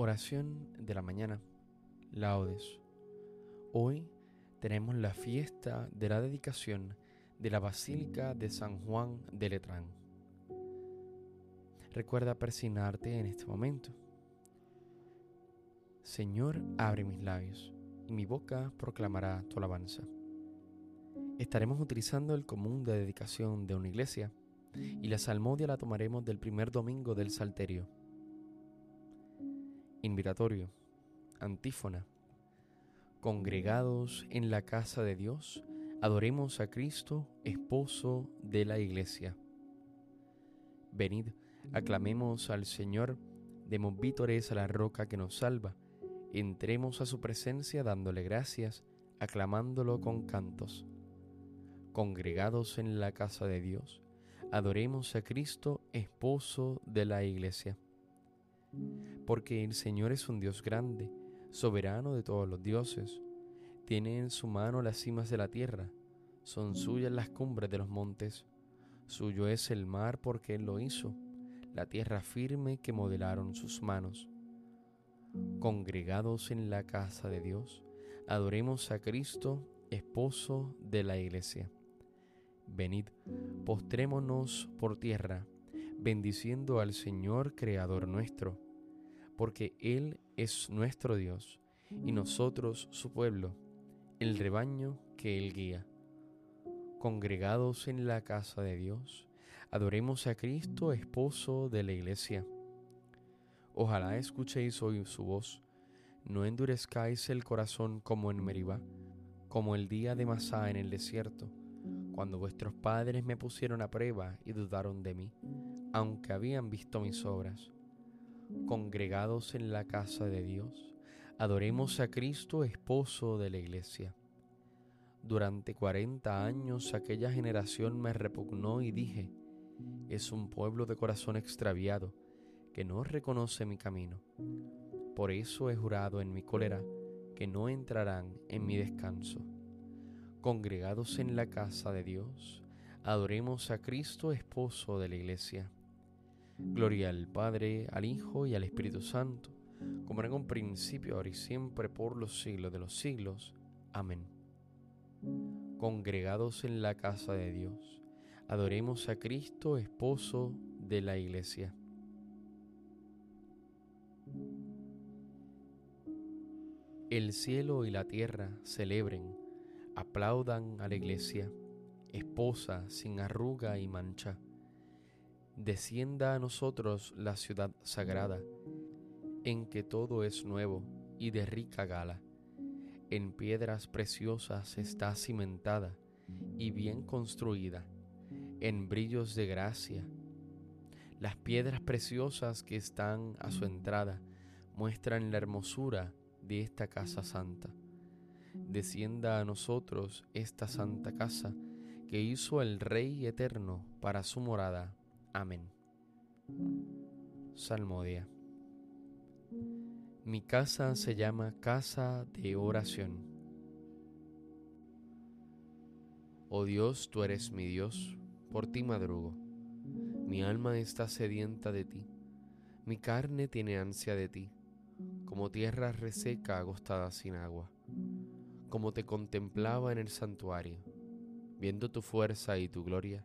Oración de la mañana. Laudes. Hoy tenemos la fiesta de la dedicación de la Basílica de San Juan de Letrán. Recuerda persignarte en este momento. Señor, abre mis labios y mi boca proclamará tu alabanza. Estaremos utilizando el común de dedicación de una iglesia y la salmodia la tomaremos del primer domingo del Salterio. Invitatorio, antífona. Congregados en la casa de Dios, adoremos a Cristo, esposo de la iglesia. Venid, aclamemos al Señor, demos vítores a la roca que nos salva, entremos a su presencia dándole gracias, aclamándolo con cantos. Congregados en la casa de Dios, adoremos a Cristo, esposo de la iglesia. Porque el Señor es un Dios grande, soberano de todos los dioses. Tiene en su mano las cimas de la tierra, son suyas las cumbres de los montes. Suyo es el mar porque Él lo hizo, la tierra firme que modelaron sus manos. Congregados en la casa de Dios, adoremos a Cristo, esposo de la iglesia. Venid, postrémonos por tierra, bendiciendo al Señor Creador nuestro, porque Él es nuestro Dios y nosotros su pueblo, el rebaño que Él guía. Congregados en la casa de Dios, adoremos a Cristo, esposo de la iglesia. Ojalá escuchéis hoy su voz, no endurezcáis el corazón como en Meribá, como el día de Masá en el desierto cuando vuestros padres me pusieron a prueba y dudaron de mí, aunque habían visto mis obras. Congregados en la casa de Dios, adoremos a Cristo, esposo de la iglesia. Durante cuarenta años aquella generación me repugnó y dije, es un pueblo de corazón extraviado, que no reconoce mi camino. Por eso he jurado en mi cólera que no entrarán en mi descanso congregados en la casa de Dios, adoremos a Cristo, esposo de la iglesia. Gloria al Padre, al Hijo y al Espíritu Santo, como en un principio, ahora y siempre, por los siglos de los siglos. Amén. Congregados en la casa de Dios, adoremos a Cristo, esposo de la iglesia. El cielo y la tierra celebren aplaudan a la iglesia, esposa sin arruga y mancha. Descienda a nosotros la ciudad sagrada, en que todo es nuevo y de rica gala. En piedras preciosas está cimentada y bien construida, en brillos de gracia. Las piedras preciosas que están a su entrada muestran la hermosura de esta casa santa descienda a nosotros esta santa casa que hizo el Rey eterno para su morada. Amén. Salmodia. Mi casa se llama casa de oración. Oh Dios, tú eres mi Dios, por ti madrugo. Mi alma está sedienta de ti, mi carne tiene ansia de ti, como tierra reseca agostada sin agua como te contemplaba en el santuario, viendo tu fuerza y tu gloria.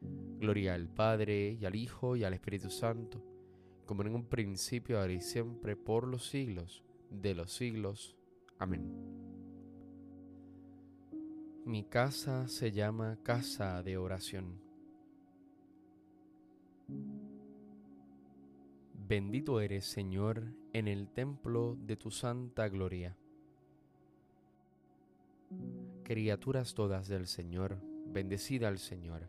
Gloria al Padre y al Hijo y al Espíritu Santo, como en un principio, ahora y siempre, por los siglos de los siglos. Amén. Mi casa se llama casa de oración. Bendito eres, Señor, en el templo de tu santa gloria. Criaturas todas del Señor, bendecida al Señor,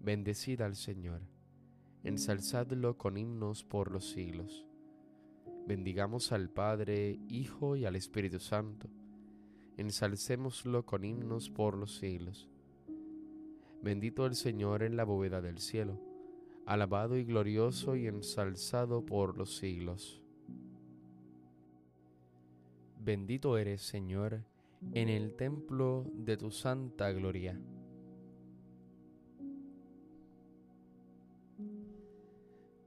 bendecida al Señor ensalzadlo con himnos por los siglos. Bendigamos al Padre, Hijo y al Espíritu Santo, ensalcémoslo con himnos por los siglos. Bendito el Señor en la bóveda del cielo, alabado y glorioso y ensalzado por los siglos. Bendito eres, Señor, en el templo de tu santa gloria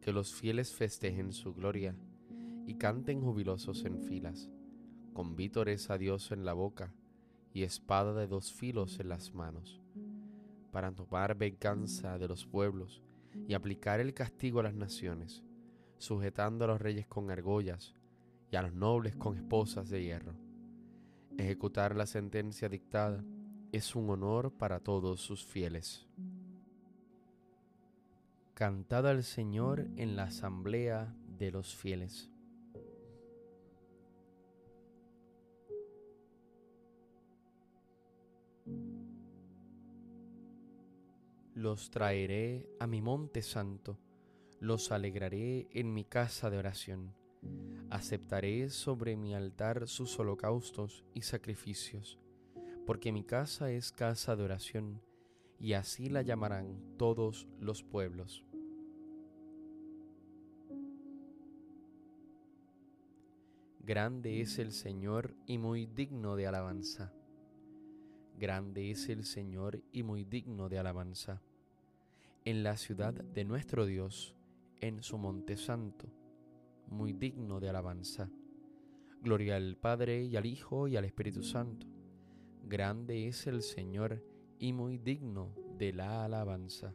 que los fieles festejen su gloria y canten jubilosos en filas, con vítores a Dios en la boca y espada de dos filos en las manos, para tomar venganza de los pueblos y aplicar el castigo a las naciones, sujetando a los reyes con argollas y a los nobles con esposas de hierro. Ejecutar la sentencia dictada es un honor para todos sus fieles. Cantad al Señor en la asamblea de los fieles. Los traeré a mi monte santo, los alegraré en mi casa de oración. Aceptaré sobre mi altar sus holocaustos y sacrificios, porque mi casa es casa de oración y así la llamarán todos los pueblos. Grande es el Señor y muy digno de alabanza. Grande es el Señor y muy digno de alabanza. En la ciudad de nuestro Dios, en su monte santo, muy digno de alabanza. Gloria al Padre y al Hijo y al Espíritu Santo. Grande es el Señor y muy digno de la alabanza.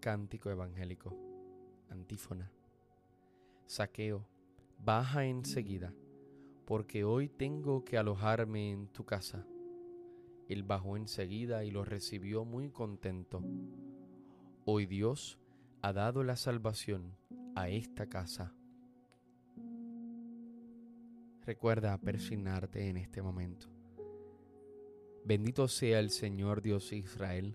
Cántico evangélico. Antífona. Saqueo, baja enseguida, porque hoy tengo que alojarme en tu casa. Él bajó enseguida y lo recibió muy contento. Hoy Dios ha dado la salvación a esta casa. Recuerda persignarte en este momento. Bendito sea el Señor Dios Israel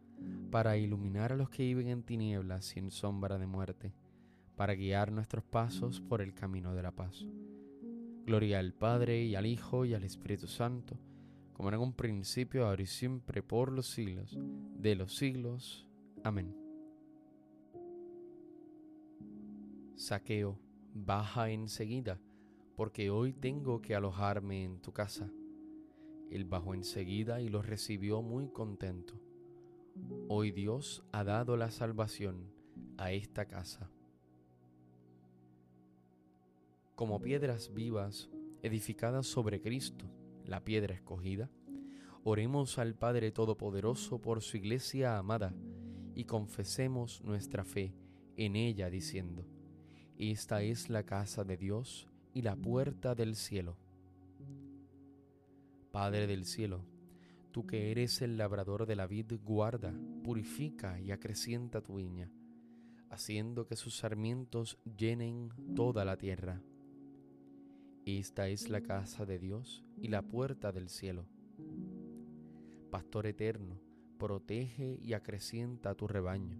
para iluminar a los que viven en tinieblas sin sombra de muerte, para guiar nuestros pasos por el camino de la paz. Gloria al Padre y al Hijo y al Espíritu Santo, como en un principio, ahora y siempre, por los siglos de los siglos. Amén. Saqueo, baja enseguida, porque hoy tengo que alojarme en tu casa. Él bajó enseguida y los recibió muy contento. Hoy Dios ha dado la salvación a esta casa. Como piedras vivas edificadas sobre Cristo, la piedra escogida, oremos al Padre Todopoderoso por su iglesia amada y confesemos nuestra fe en ella diciendo, Esta es la casa de Dios y la puerta del cielo. Padre del cielo, Tú que eres el labrador de la vid, guarda, purifica y acrecienta tu viña, haciendo que sus sarmientos llenen toda la tierra. Esta es la casa de Dios y la puerta del cielo. Pastor eterno, protege y acrecienta tu rebaño,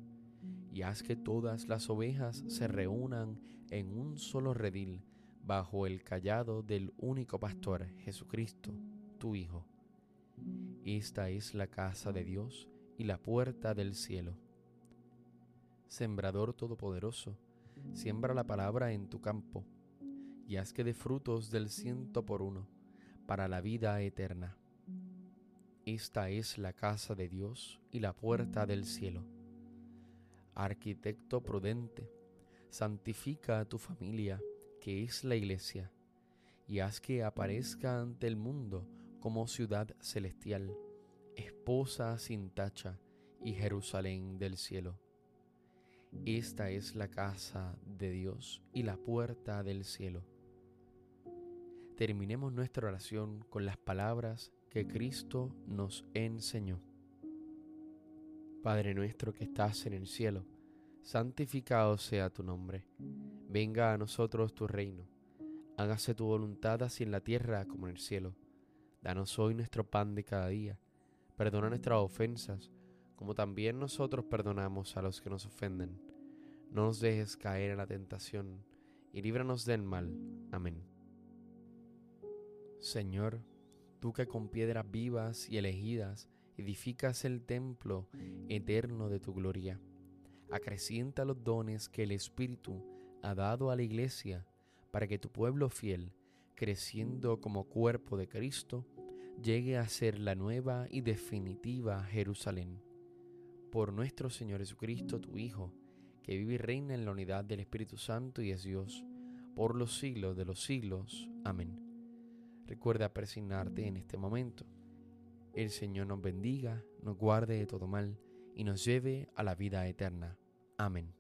y haz que todas las ovejas se reúnan en un solo redil bajo el callado del único pastor, Jesucristo, tu Hijo esta es la casa de Dios y la puerta del cielo. Sembrador Todopoderoso, siembra la palabra en tu campo, y haz que dé frutos del ciento por uno, para la vida eterna. Esta es la casa de Dios y la puerta del cielo. Arquitecto prudente, santifica a tu familia, que es la iglesia, y haz que aparezca ante el mundo como ciudad celestial, esposa sin tacha y Jerusalén del cielo. Esta es la casa de Dios y la puerta del cielo. Terminemos nuestra oración con las palabras que Cristo nos enseñó. Padre nuestro que estás en el cielo, santificado sea tu nombre. Venga a nosotros tu reino. Hágase tu voluntad así en la tierra como en el cielo. Danos hoy nuestro pan de cada día. Perdona nuestras ofensas, como también nosotros perdonamos a los que nos ofenden. No nos dejes caer en la tentación, y líbranos del mal. Amén. Señor, tú que con piedras vivas y elegidas edificas el templo eterno de tu gloria, acrecienta los dones que el Espíritu ha dado a la iglesia para que tu pueblo fiel creciendo como cuerpo de Cristo, llegue a ser la nueva y definitiva Jerusalén. Por nuestro Señor Jesucristo, tu Hijo, que vive y reina en la unidad del Espíritu Santo y es Dios, por los siglos de los siglos. Amén. Recuerda persignarte en este momento. El Señor nos bendiga, nos guarde de todo mal y nos lleve a la vida eterna. Amén.